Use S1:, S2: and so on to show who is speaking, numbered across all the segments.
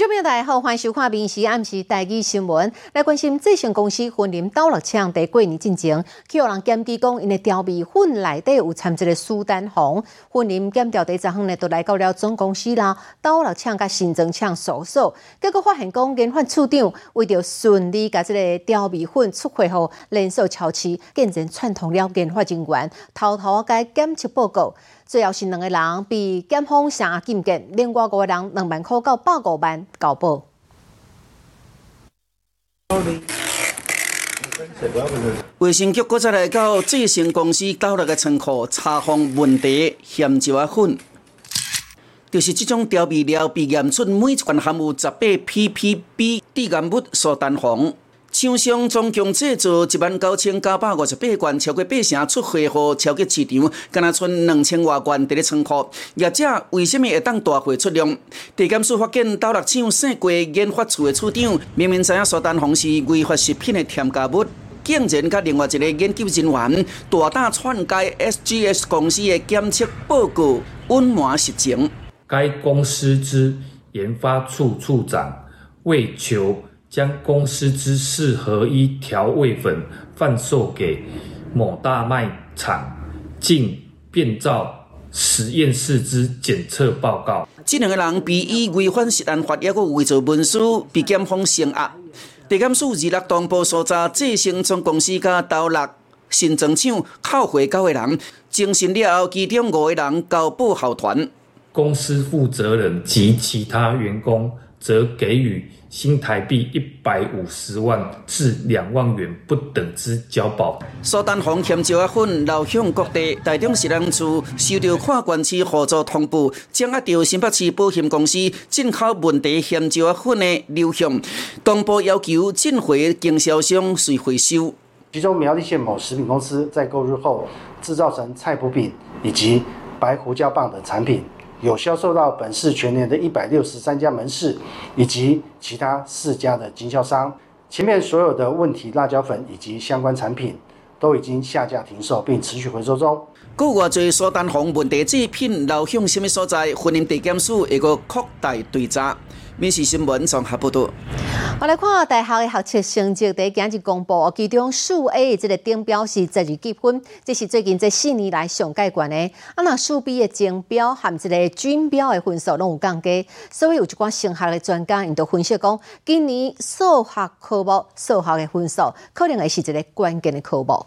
S1: 众朋友大家好，欢迎收看《民视暗时台语新闻》。来关心这间公司婚林倒落枪在过年进前，去有人检举讲，因的调味粉内底有掺一个苏丹红。婚林检调第十项呢，都来到了总公司啦，倒落枪甲新增枪搜索，结果发现讲，研发处长为着顺利甲这个调味粉出货后，连锁超市竟然串通了研发人员，偷偷甲检测报告。最后是两个人被检方下禁见，另外五个人两万块到百五万交保。
S2: 卫生局搁再来到最新公司倒落个仓库查封问题嫌椒啊粉，就是这种调味料被验出每一罐含有十八 ppb 致癌物苏丹红。厂商总共制造一万九千九百五十八罐，超过八成出货后超过市场，敢若剩两千外罐伫咧仓库。业者为什么会当大货出量？地检署发现斗六厂姓郭研发处的处长，明明知影苏丹红是违法食品的添加物，竟然甲另外一个研究人员大胆篡改 SGS 公司的检测报告，隐瞒实情。
S3: 该公司之研发处处长为求。将公司之四合一调味粉贩售给某大卖场，竟变造实验室之检测报告。
S2: 这两个人被以违反食安法，也个伪造文书，被检方刑压。地检署二六东部所查，这成总公司甲投六新庄厂扣回九个人，精审了后，其中五个人交保候团。
S3: 公司负责人及其他员工则给予。新台币一百五十万至两万元不等之交保。
S2: 苏丹红咸椒粉流向各地，台中市人处收到跨关市合作通报，掌握到新北市保险公司进口问题咸椒粉的流向，公布要求进回经销商随回收。
S4: 其中苗栗县某食品公司在购入后，制造成菜脯饼以及白胡椒棒等产品。有销售到本市全年的一百六十三家门市，以及其他四家的经销商。前面所有的问题辣椒粉以及相关产品，都已经下架停售，并持续回收中。
S2: 国外最苏丹红问题制品流向什么所在？婚姻地检署一个扩大追查。民事新闻综合报道。
S1: 我来看大学的学测成绩，第今日公布，其中数 A 的这个顶标是十二积分，这是最近这四年来上盖悬的。啊，那数 B 的精标含这个均标的分数拢有降低，所以有一寡升学的专家，因都分析讲，今年数学科目数学的分数可能会是一个关键的科目。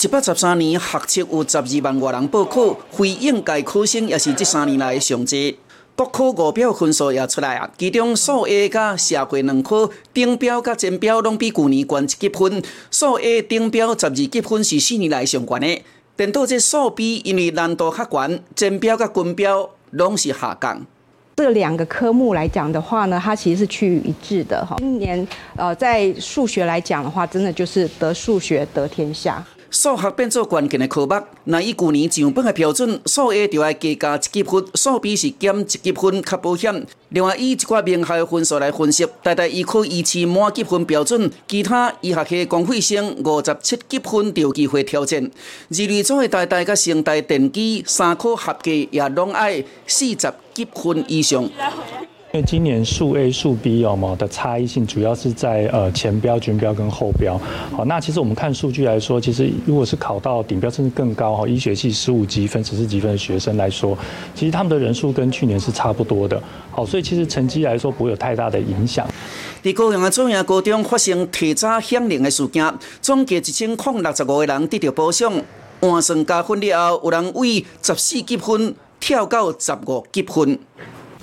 S2: 一百十三年学测有十二万外人报考，非应届考生也是这三年来上济。国科五表分数也出来啊，其中数 A 甲社会两科顶标甲前标拢比去年悬一积分。数 A 顶标十二积分是四年来上悬的，等到这数 B 因为难度较悬，前标甲均标拢是下降。
S5: 这两个科目来讲的话呢，它其实是趋于一致的哈。今年呃，在数学来讲的话，真的就是得数学得天下。
S2: 数学变做关键的科目，那以去年上本的标准，数 A 就要加加一积分，数 B 是减一积分较保险。另外以一寡名校的分数来分析，大概依可依持满积分标准，其他医学系公费生五十七积分就有机会挑战。二类组的大大甲成大电机三科合计也拢爱四十积分以上。
S6: 因为今年数 A 数 B 哦的差异性主要是在呃前标、均标跟后标。好，那其实我们看数据来说，其实如果是考到顶标甚至更高哈，医学系十五积分、十四积分的学生来说，其实他们的人数跟去年是差不多的。好，所以其实成绩来说不会有太大的影响。
S2: 在高雄的中央高中发生提早响铃的事件，总计一千零六十五个人得到褒奖，换算加分了后，有人为十四积分跳到十五积分。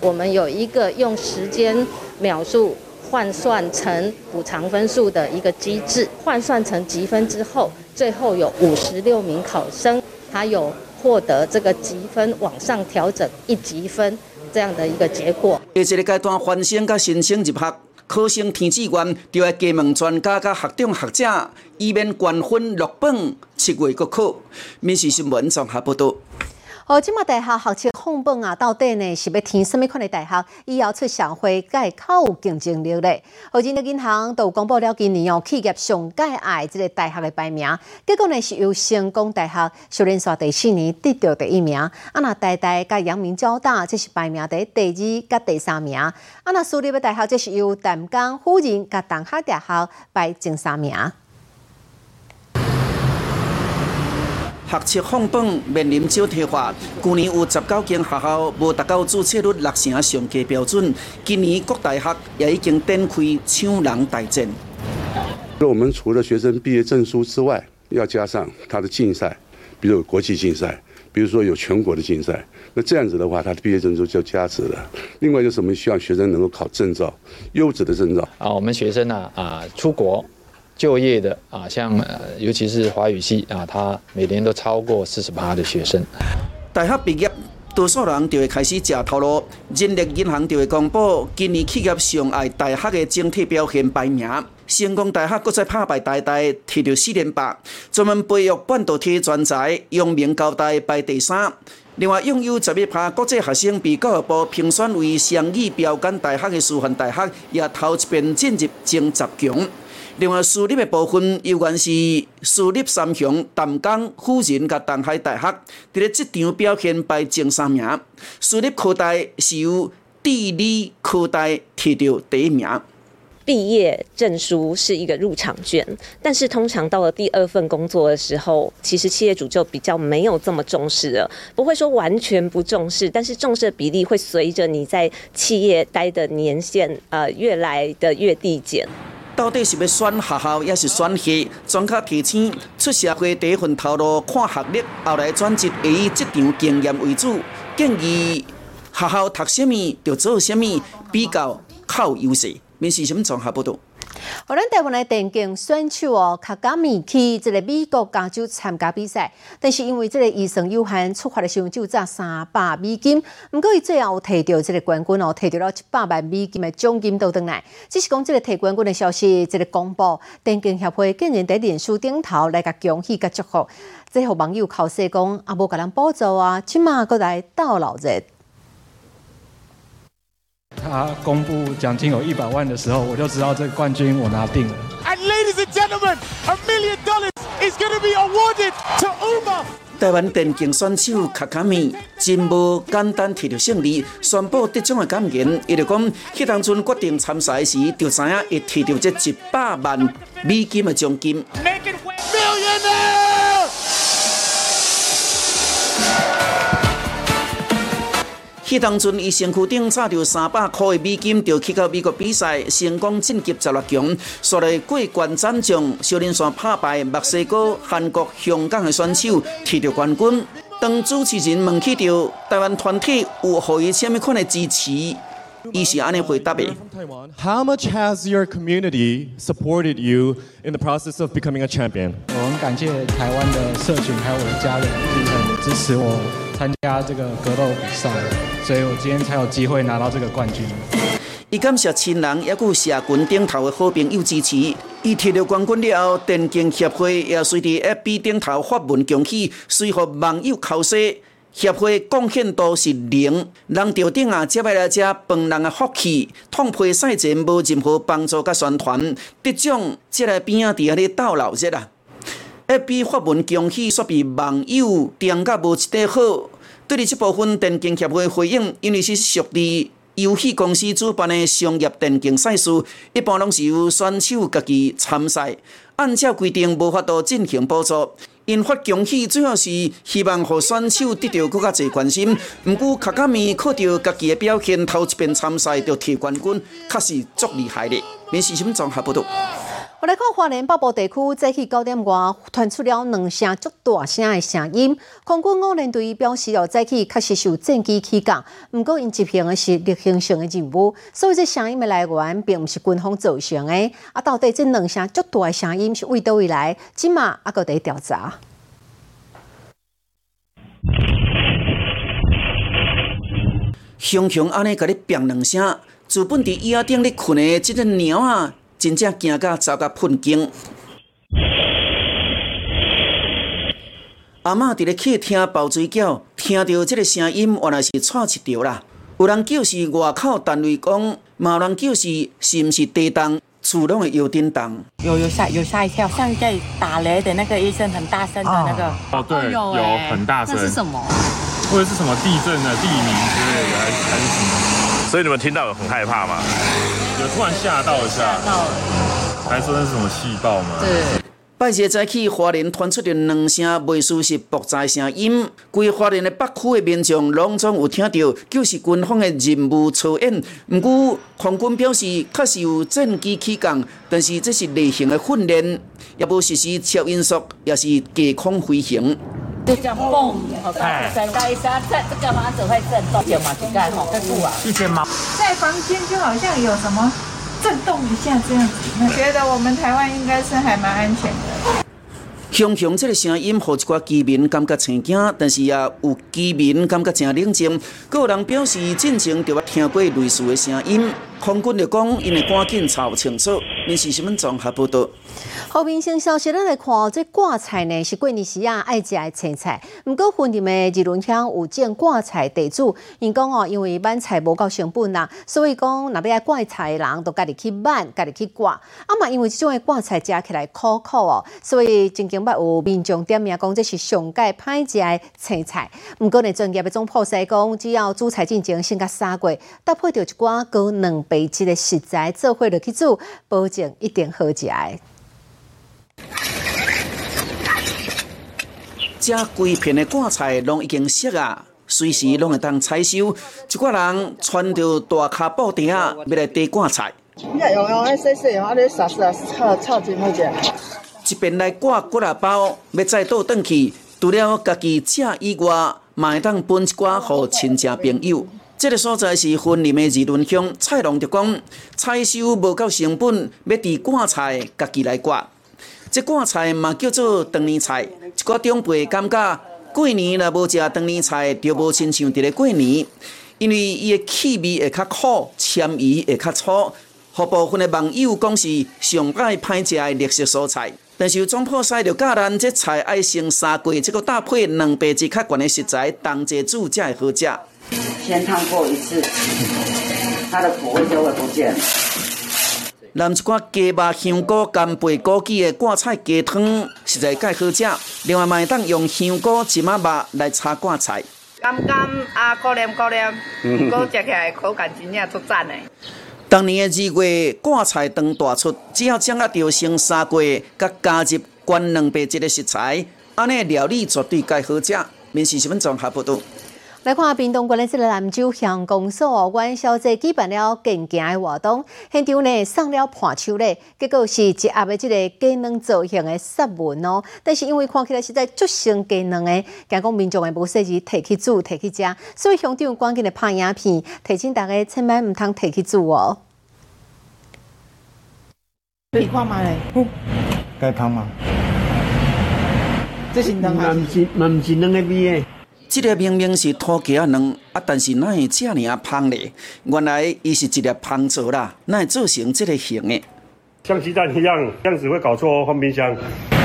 S7: 我们有一个用时间秒数换算成补偿分数的一个机制，换算成积分之后，最后有五十六名考生，他有获得这个积分往上调整一积分这样的一个结果。
S2: 下一个阶段换生甲申请入学，考生填志愿就要加问专家甲学长学者，以免官分落榜，七月国考。民事新闻综合报道。
S1: 好，今麦大学学测放榜啊，到底呢是要填什么款的大学？以后出社会，该较有竞争力嘞。好，今日银行都公布了今年哦，企业上届爱这个大学的排名，结果呢是由成功大学小连刷第四年得到第一名，啊那台大甲阳明交大这是排名第第二甲第三名，啊那私立的大学这是由淡江辅仁甲东海大学排前三名。
S2: 学测放榜面临少退化，去年有十九间学校无达到注册率六成上计标准，今年各大学也已经展开抢人大战。
S8: 我们除了学生毕业证书之外，要加上他的竞赛，比如国际竞赛，比如说有全国的竞赛，那这样子的话，他的毕业证书就加值了。另外就是我们希望学生能够考证照，优质的证照。
S9: 啊，我们学生呢啊出国。就业的啊，像呃，尤其是华语系啊，他每年都超过四十八的学生。
S2: 大学毕业，多数人就会开始食头路。人力银行就会公布今年企业上爱大学的整体表现排名。成功大学搁再拍败大大，摕到四连霸。专门培育半导体专才，用名高大排第三。另外，拥有十一趴国际学生被教育部评选为双语标杆大学的师范大学，也头一遍进入前十强。另外，私立的部分依然是私立三雄、淡江、辅仁甲东海大学，伫咧这场表现排前三名。私立科大是由地理科大摕到第一名。
S10: 毕业证书是一个入场券，但是通常到了第二份工作的时候，其实企业主就比较没有这么重视了。不会说完全不重视，但是重视的比例会随着你在企业待的年限呃越来的越递减。
S2: 到底是要选学校，还是选系？专家提醒，出社会第一份头路看学历，后来转职以职场经验为主。建议学校读什么就做什么，比较靠优势。面试什么综合报道？
S1: 我咱台湾的电竞选手哦，卡加米去这个美国加州参加比赛，但是因为这个预算有限，出发的时候就赚三百美金。不过伊最后摕到这个冠军哦，摕到了一百万美金的奖金都等来。只是讲这个摕冠军的消息，这个公布，电竞协会竟然在脸书顶头来个恭喜甲祝福，最后网友口说讲啊，无甲人补助啊，起码搁来倒老热。
S11: 他公布奖金有一百万的时候，我就知道这个冠军我拿定了。
S12: And ladies and gentlemen, a million dollars is going to be awarded to Uma.
S2: 台湾电竞选手卡卡米真无简单摕到胜利，宣布得奖的感言，伊就讲，迄当阵决定参赛时，就知影会摕到这一百万美金的奖金。迄当阵，伊身躯顶插着三百块的美金，就去到美国比赛，成功晋级十六强，刷来过关斩将，小林山拍败墨西哥、韩国、香港的选手，摕到冠军。当主持人问起到台湾团体有何伊什么款的支持，伊是安尼回答的
S13: ：How much has your community supported you in the process of becoming a champion？
S11: 我很感谢台湾的社群还有我的家人，一直很支持我参加这个格斗比赛。所以我今天才有机会拿到这个冠军。
S2: 伊感谢亲人，也有社群顶头的好朋友支持。伊摕到冠军了后，电竞协会也随伫 FB 顶头发文恭喜，随后网友口说，协会贡献度是零，人头顶啊，接下来遮饭人的福气，痛批赛前无任何帮助甲宣传，得奖即来边啊伫遐咧斗闹热啊。FB 发文恭喜，煞被网友点甲无一块好。对于这部分电竞协会回应，因为是属于游戏公司主办的商业电竞赛事，一般拢是由选手家己参赛，按照规定无法度进行补助。因发恭喜主要是希望互选手得到更加侪关心。毋过卡卡米靠着家己的表现，头一遍参赛就摕冠军，确实足厉害的。免时新综合报道。
S1: 我来看华联北部地区早起九点外传出了两声足大声的声音，空军五连队表示哦，早起确实受战机起降，不过因执行的是例行性的任务，所以这声音的来源并不是军方造成的。啊，到底这两声足大的声音是为倒位来？今嘛还搁在调查。
S2: 熊熊安尼甲你变两声，自本伫椅仔顶咧困的这只猫啊！真正惊到走到喷惊。阿嬷伫咧客厅包水饺，听到这个声音，原来是错一条啦。有人叫是外口单位讲，嘛有人叫是是毋是地动，厝拢会摇叮当。
S14: 有有吓有吓一跳，像在打雷的那个一声很大声的那个。
S15: 哦，对，有很大声。
S1: 那是什么？
S15: 或者是什么地震的地名之类的，还是还是什么？
S16: 所以你们听到有很害怕吗？
S15: 有突然吓到一下。
S1: 吓到了。
S15: 还说那是什么气爆吗？
S1: 对。
S2: 拜日早起，花莲传出着两声未输是爆炸声音，规花莲的北区的民众拢总有听到，就是军方的任务操演。毋过空军表示，确实有战机起降，但是这是例行的训练，也无实施超音速，也是低空飞行。
S14: 就这样蹦，哎，三盖三，这这个房子会震动，点嘛，几盖吼，在住啊，
S15: 一间吗？
S17: 在房间就好像有什么。震动一下这样子，我觉得我们台湾应该是还蛮安全的。
S2: 熊熊这个声音，互一寡居民感觉生惊，但是也有居民感觉真冷静。有人表示，进前就捌听过类似的声音，空军就讲，因为赶紧查清楚。你是什么综合报道？
S1: 好，民生消息，咱来看哦，这挂菜呢是过年时啊爱食的青菜。毋过，分店的日轮乡有种挂菜地主，因讲哦，因为买菜无够成本啦，所以讲若要爱挂菜的人，都家己去买，家己去挂。啊嘛，因为即种的挂菜食起来苦苦哦，所以真经捌有民众点名讲，这是上界歹食的青菜。毋过呢，专业的总铺师讲，只要煮菜进前先甲杀过，搭配着一寡高两倍质的食材做伙落去煮，保证一定好食。
S2: 这规片的挂菜拢已经熟啊，随时拢会当采收。一挂人穿着大卡布袋啊，要来摘挂菜。一边来挂骨啊包，要再倒转去，除了家己食以外，嘛会当分一寡互亲戚朋友。这个所在是分林的二轮乡，菜农就讲采收无够成本，要伫挂菜家己来挂。这挂菜嘛叫做长年菜，一个长辈感觉过年若无食长年菜，就无亲像伫咧过年，因为伊的气味会较苦，纤维会较粗，互部分的网友讲是上歹歹食的绿色蔬菜。但是总铺师就教咱，这菜爱先杀过，这个搭配两倍质较悬的食材，同齐煮才会好食。
S18: 先烫过一次，它的苦味就会不见。
S2: 淋一寡鸡肉、香菇、干贝、枸杞的挂菜鸡汤，实在介好食。另外，会当用香菇、芝麻肉来炒挂菜。
S18: 甘甘啊，可怜可怜，不过食起来口感真正足赞的。
S2: 当年的二月，挂菜当大出，只要掌握到先三月，甲加入关两百只的食材，安尼料理绝对介好食。面试十分钟，下不多。
S1: 来看屏东县的这个兰州乡公所元宵节举办了健行的活动，现场呢送了盘手礼，结果是一盒的这个鸡卵造型的杀文哦。但是因为看起来实在足像鸡卵的，惊讲民众的无适宜摕去煮、摕去食，所以乡长赶紧的拍影片，提醒大家千万唔通摕去煮哦。
S17: 你看嘛嘞，
S19: 该香嘛？
S17: 这是两
S19: 还是？嘛唔是两个味的。
S2: 这个明明是土鸡啊卵，啊，但是哪会这尔啊香咧？原来伊是一粒香做啦，哪会做成这个形的？
S20: 像鸡蛋一样，这样子会搞错哦放冰箱。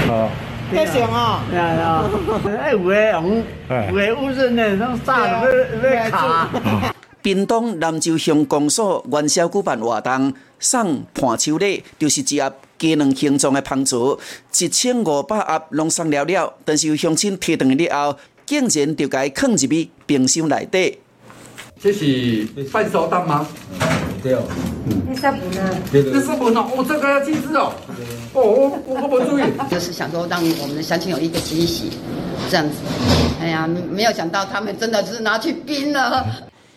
S17: 啊，太香啊！
S19: 对啊，哎，有诶红，有诶乌润诶，那炸要要卡。
S2: 屏东南州乡公所元宵举办活动，送盘手礼，就是一盒鸡卵形状的香做，一千五百盒拢送了了，但是有乡亲提回去了后。竟然就该放入去冰箱内底。
S21: 这是半熟蛋吗？
S19: 对哦。
S17: 那是不呢？
S21: 这是不呢？哦，这个要记住哦。哦，我我不注意。
S22: 就是想说让我们的乡亲有一个惊喜，这样子。哎呀，没有想到他们真的是拿去冰了。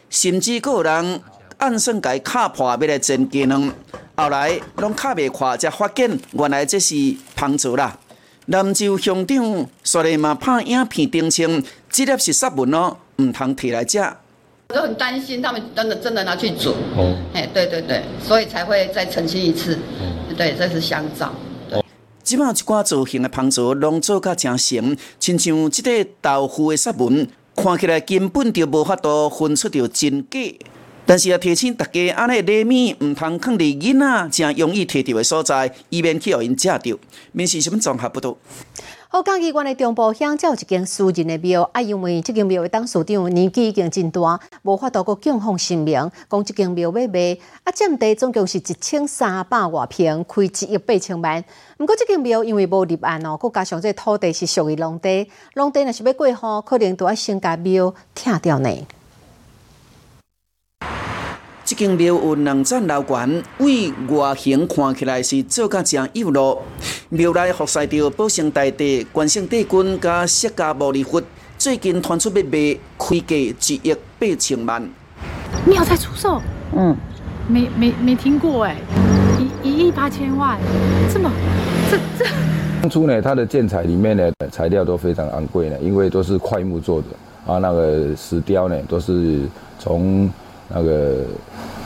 S2: 甚至有人暗算该卡破要来煎鸡卵，后来拢卡未垮，才发现原来这是胖子啦。南州乡长说的嘛，拍影片澄清，这粒是杀文哦，唔通摕来食。
S22: 我就很担心他们真的真的拿去煮。哦。哎，对对对，所以才会再澄清一次。对，这是香皂。哦。
S2: 即卖一寡造型的胖子拢做甲真成，亲像即块豆腐的杀文，看起来根本就无法度分出着真假。但是也提醒大家，安尼礼物毋通放伫囡仔正容易摕到的所在，以免去互因食着。面试什么综合不多？
S1: 好，嘉义县的中部乡有一间私人的庙，啊，因为这间庙的董事长年纪已经真大，无法度过供奉神明，讲这间庙要卖，啊，占地总共是一千三百外平，开一亿八千万。不过这间庙因为无立案哦，佮加上这土地是属于农地，农地若是要过户，可能都要先甲庙拆掉呢。
S2: 这间庙有两层楼高，为外形看起来是做甲正有路。庙内服侍着保生大帝、关圣帝君加释迦牟尼佛。最近传出要卖，开价一亿八千万。
S23: 庙在出售？嗯，没没没听过哎，一一亿八千万，这么这这。
S16: 当初呢，它的建材里面呢，材料都非常昂贵呢，因为都是块木做的啊，那个石雕呢，都是从。那个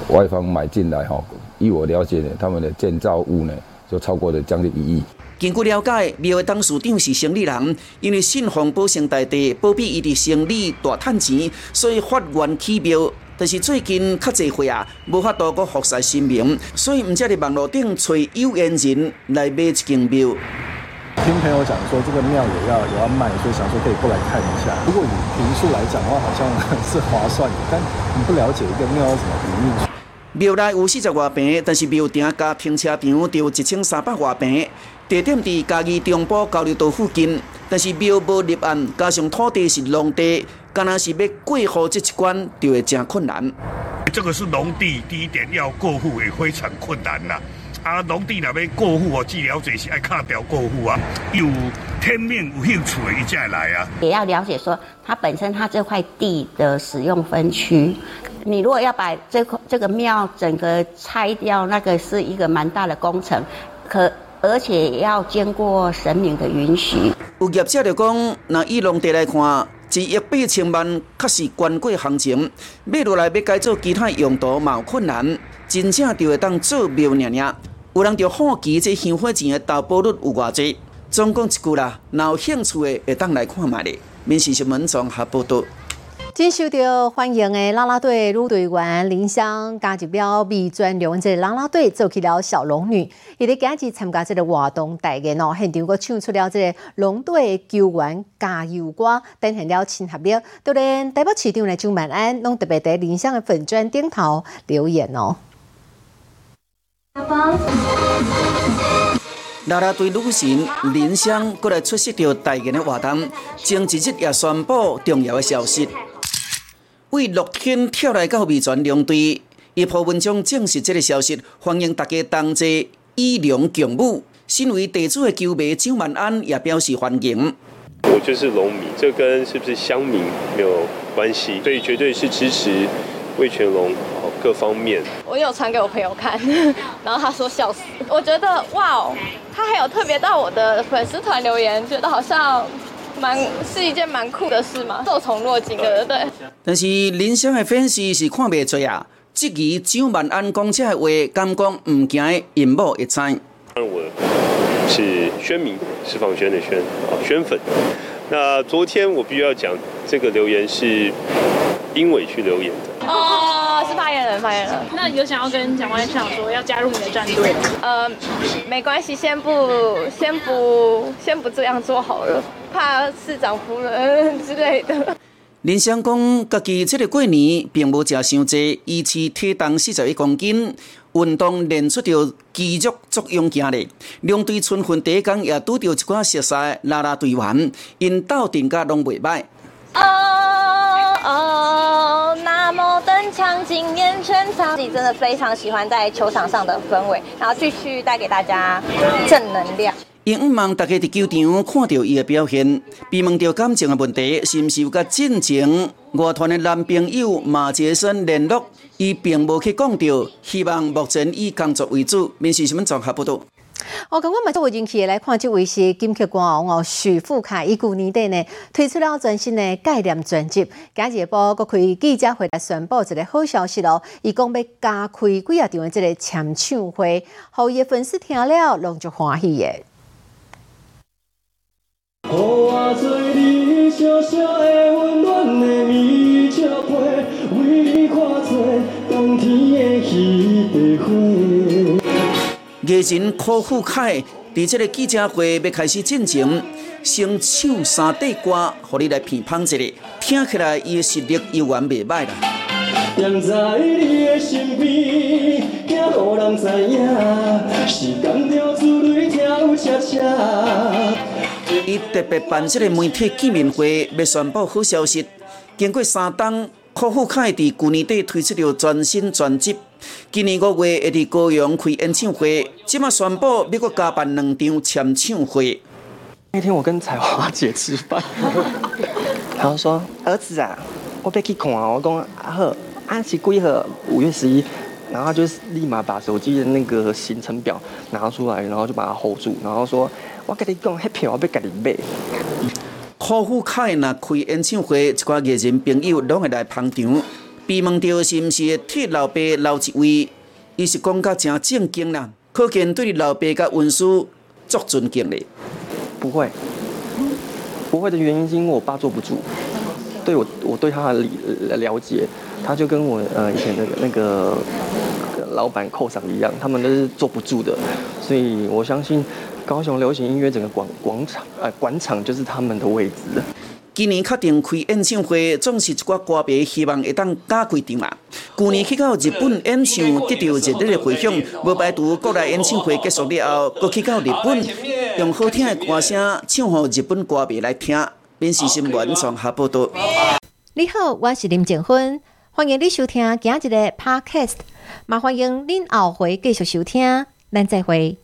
S16: 外方买进来哈，依我了解呢，他们的建造物呢就超过了将近一亿。
S2: 根据了解，庙的董事长是生理人，因为信奉保生大帝，保庇伊的生理大赚钱，所以发愿起庙。但是最近较济岁啊，无法度个服侍神明，所以唔只伫网络顶找有缘人来买一间庙。
S24: 听朋友讲说这个庙也要也要卖，所以想说可以过来看一下。如果以平数来讲的话，好像是划算的，但你不了解一个庙要怎么营运。
S2: 庙内有四十外平，但是庙顶加停车场就有一千三百外平。地点伫嘉义中部交流道附近，但是庙无立案，加上土地是农地，干若是要过户这一关就会真困难。
S25: 这个是农地，第一点要过户也非常困难呐。啊，农地那边过户哦，据了解是爱卡表过户啊，有天命有兴趣的，才来啊。
S26: 也要了解说，它本身它这块地的使用分区，你如果要把这块这个庙整个拆掉，那个是一个蛮大的工程，可而且要经过神明的允许。
S2: 有业者就讲，那以农地来看，一亿八千万确实关过行情，买落来要改做其他用途嘛有困难，真正就会当做庙娘娘。有人就好奇，这香火钱的投保率有偌济？总共一句啦，有兴趣的会当来看卖咧。民事新闻综合报道。
S1: 今受到欢迎的啦啦队女队员林香加入了美专刘文这啦啦队，做起了小龙女。伊咧今日参加这个活动大演哦，现场个唱出了这个龙队救援加油歌，展现了亲合力。当然，台北市场的周万安拢特别在林香的粉砖顶头留言哦。
S2: 啦啦队女神林湘过来出席着大型的活动，前一日也宣布重要的消息：为乐天跳来到美全龙队，一部文章证实这个消息，欢迎大家同齐以龙共舞。身为地主的球迷张万安也表示欢迎。
S27: 我就是龙迷，这跟是不是乡民没有关系，所以绝对是支持魏全龙。各方面，
S28: 我有传给我朋友看，然后他说笑死。我觉得哇哦，他还有特别到我的粉丝团留言，觉得好像蛮是一件蛮酷的事嘛，受宠若惊的，对。
S2: 但是林湘的粉丝是看不出啊，质疑蒋万安讲这话，敢讲唔惊引某一猜。
S27: 我是宣明，释放宣的宣，啊宣粉。那昨天我必须要讲，这个留言是英伟去留言的。
S28: 哦。言人，发言人。
S23: 那有想要跟蒋万长说要加入你的战队吗？呃，
S28: 没关系，先不，先不，先不这样做好了，怕市长夫人之类的。
S2: 林湘讲，家己这个过年并无食伤济，一次体重四十一公斤，运动练出着肌肉作用行咧。两队春分第一天也拄着一寡熟悉拉拉队员，因斗阵甲拢袂歹。哦
S28: 哦，那么登场惊艳全场，自己真的非常喜欢在球场上的氛围，然后继续带给大家正能量。
S2: 因毋望大家伫球场看到伊的表现，被问到感情的问题，是毋是有甲进前外团的男朋友马杰森联络，伊并无去讲到，希望目前以工作为主。面试新闻综合报道。
S1: 我刚刚买做引起来看，这位是金曲歌王哦，许富凯。伊旧年底呢推出了全新的概念专辑，今日播国开记者会来宣布一个好消息咯。伊讲要加开几啊场的这个签唱会，后伊的粉丝听了拢就欢喜的。
S2: 艺人柯富凯伫这个记者会要开始进前，先唱三底歌，互你来评判一下，听起来伊的实力犹原袂歹啦。踮在你的身边，惊互人知影，时间流珠泪跳恰恰。伊特别办这个媒体见面会，要宣布好消息。经过三冬，柯富凯伫旧年底推出了全新专辑。今年五月会伫高雄开演唱会，即马宣布要搁加办两场签唱会。
S29: 那天我跟彩华姐吃饭，然后说：“儿子啊，我要去看。”我讲：“啊好，啊是几号？五月十一。”然后就立马把手机的那个行程表拿出来，然后就把它 hold 住，然后说：“我跟你讲，那票我要跟你买。”
S2: 柯富凯若开演唱会，一寡艺人朋友拢会来捧场。被问到是毋是替老爸留一位，伊是讲较诚正经啦，可见对老爸甲文书足尊敬的。
S29: 不会，不会的原因是因为我爸坐不住。对我，我对他的了解，他就跟我呃以前的那个老板寇长一样，他们都是坐不住的，所以我相信高雄流行音乐整个广广场呃广场就是他们的位置。
S2: 今年确定开演唱会，总是一寡歌迷希望会当加开场啦。去年去到日本演唱，得到热烈的回响，无排除国内演唱会结束了后，搁去到日本，用好听的歌声唱给日本歌迷来听。闽西新闻综合报道。
S1: 你好，我是林静芬，欢迎你收听今日的 Podcast，麻欢迎您后回继续收听，咱再会。